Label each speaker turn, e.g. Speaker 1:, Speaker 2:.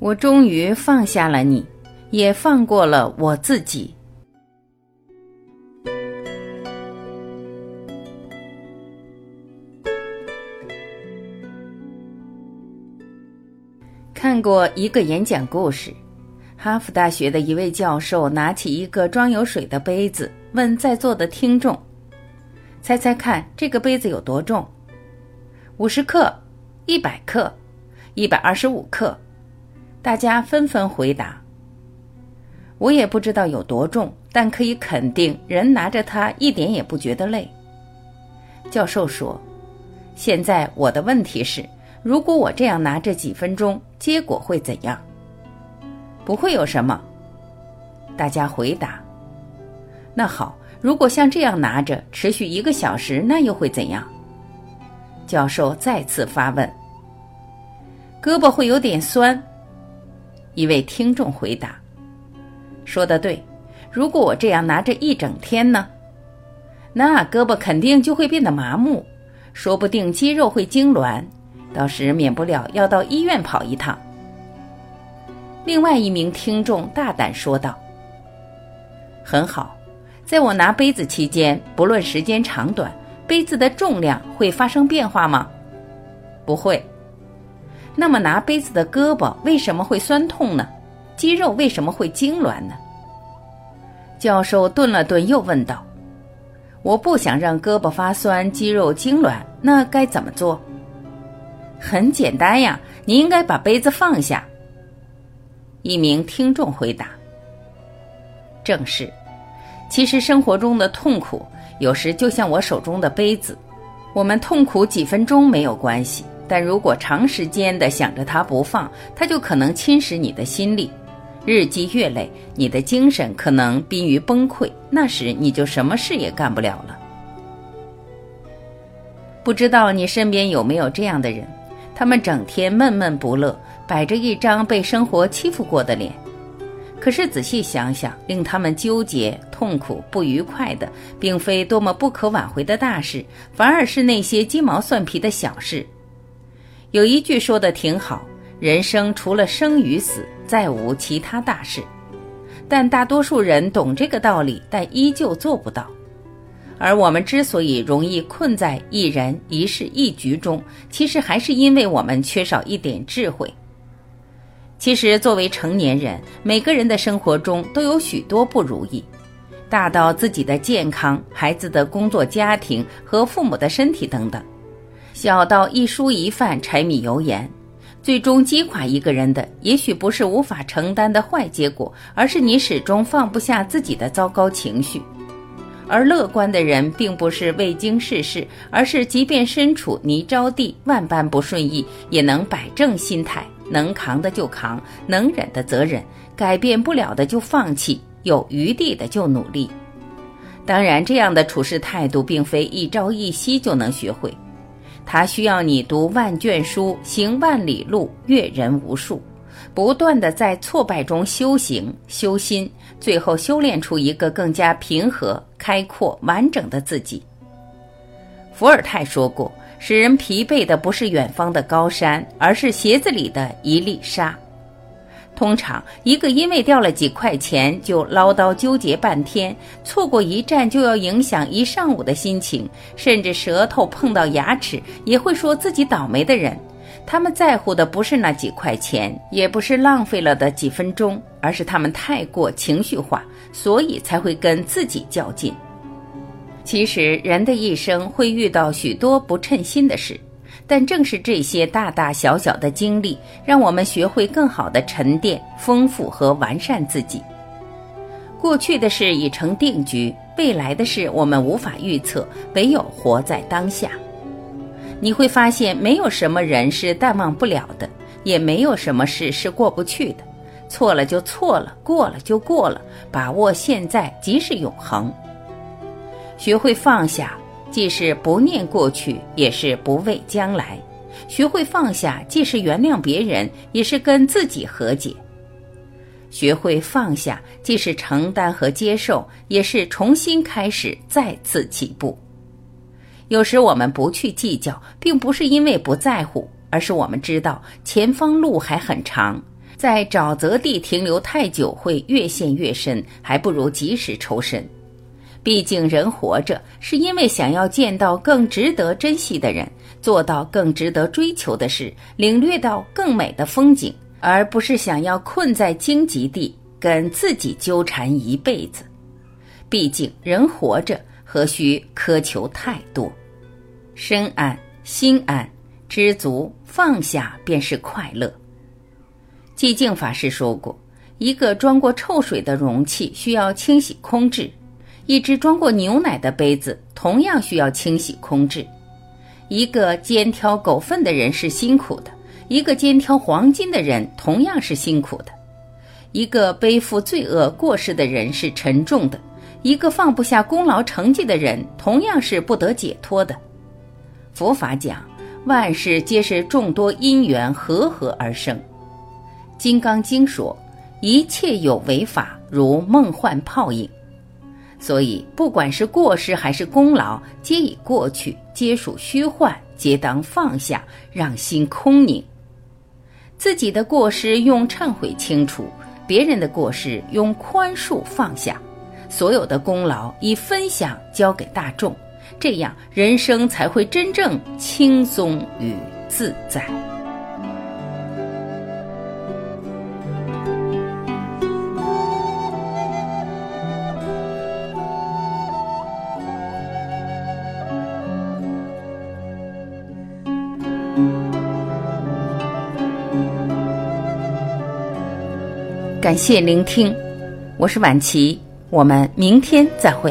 Speaker 1: 我终于放下了你，也放过了我自己。看过一个演讲故事，哈佛大学的一位教授拿起一个装有水的杯子，问在座的听众：“猜猜看，这个杯子有多重？五十克、一百克、一百二十五克？”大家纷纷回答：“我也不知道有多重，但可以肯定，人拿着它一点也不觉得累。”教授说：“现在我的问题是，如果我这样拿着几分钟，结果会怎样？”“不会有什么。”大家回答。“那好，如果像这样拿着持续一个小时，那又会怎样？”教授再次发问。“胳膊会有点酸。”一位听众回答：“说的对，如果我这样拿着一整天呢，那胳膊肯定就会变得麻木，说不定肌肉会痉挛，到时免不了要到医院跑一趟。”另外一名听众大胆说道：“很好，在我拿杯子期间，不论时间长短，杯子的重量会发生变化吗？不会。”那么拿杯子的胳膊为什么会酸痛呢？肌肉为什么会痉挛呢？教授顿了顿，又问道：“我不想让胳膊发酸、肌肉痉挛，那该怎么做？”很简单呀，你应该把杯子放下。一名听众回答：“正是，其实生活中的痛苦有时就像我手中的杯子，我们痛苦几分钟没有关系。”但如果长时间的想着它不放，它就可能侵蚀你的心力，日积月累，你的精神可能濒于崩溃，那时你就什么事也干不了了。不知道你身边有没有这样的人？他们整天闷闷不乐，摆着一张被生活欺负过的脸。可是仔细想想，令他们纠结、痛苦、不愉快的，并非多么不可挽回的大事，反而是那些鸡毛蒜皮的小事。有一句说的挺好，人生除了生与死，再无其他大事。但大多数人懂这个道理，但依旧做不到。而我们之所以容易困在一人一事一局中，其实还是因为我们缺少一点智慧。其实，作为成年人，每个人的生活中都有许多不如意，大到自己的健康、孩子的工作、家庭和父母的身体等等。小到一蔬一饭、柴米油盐，最终击垮一个人的，也许不是无法承担的坏结果，而是你始终放不下自己的糟糕情绪。而乐观的人，并不是未经世事，而是即便身处泥沼地、万般不顺意，也能摆正心态，能扛的就扛，能忍的则忍，改变不了的就放弃，有余地的就努力。当然，这样的处事态度，并非一朝一夕就能学会。他需要你读万卷书，行万里路，阅人无数，不断的在挫败中修行修心，最后修炼出一个更加平和、开阔、完整的自己。伏尔泰说过：“使人疲惫的不是远方的高山，而是鞋子里的一粒沙。”通常，一个因为掉了几块钱就唠叨纠结半天，错过一站就要影响一上午的心情，甚至舌头碰到牙齿也会说自己倒霉的人，他们在乎的不是那几块钱，也不是浪费了的几分钟，而是他们太过情绪化，所以才会跟自己较劲。其实，人的一生会遇到许多不称心的事。但正是这些大大小小的经历，让我们学会更好的沉淀、丰富和完善自己。过去的事已成定局，未来的事我们无法预测，唯有活在当下。你会发现，没有什么人是淡忘不了的，也没有什么事是过不去的。错了就错了，过了就过了，把握现在即是永恒。学会放下。既是不念过去，也是不畏将来；学会放下，既是原谅别人，也是跟自己和解；学会放下，既是承担和接受，也是重新开始，再次起步。有时我们不去计较，并不是因为不在乎，而是我们知道前方路还很长，在沼泽地停留太久会越陷越深，还不如及时抽身。毕竟人活着是因为想要见到更值得珍惜的人，做到更值得追求的事，领略到更美的风景，而不是想要困在荆棘地跟自己纠缠一辈子。毕竟人活着何须苛求太多？身安心安，知足放下便是快乐。寂静法师说过：“一个装过臭水的容器需要清洗空置，一只装过牛奶的杯子同样需要清洗空置。一个肩挑狗粪的人是辛苦的，一个肩挑黄金的人同样是辛苦的。一个背负罪恶过失的人是沉重的，一个放不下功劳成绩的人同样是不得解脱的。佛法讲，万事皆是众多因缘合合而生。”《金刚经》说：“一切有为法，如梦幻泡影。”所以，不管是过失还是功劳，皆已过去，皆属虚幻，皆当放下，让心空宁。自己的过失用忏悔清除，别人的过失用宽恕放下，所有的功劳以分享交给大众，这样人生才会真正轻松与自在。感谢聆听，我是晚琪，我们明天再会。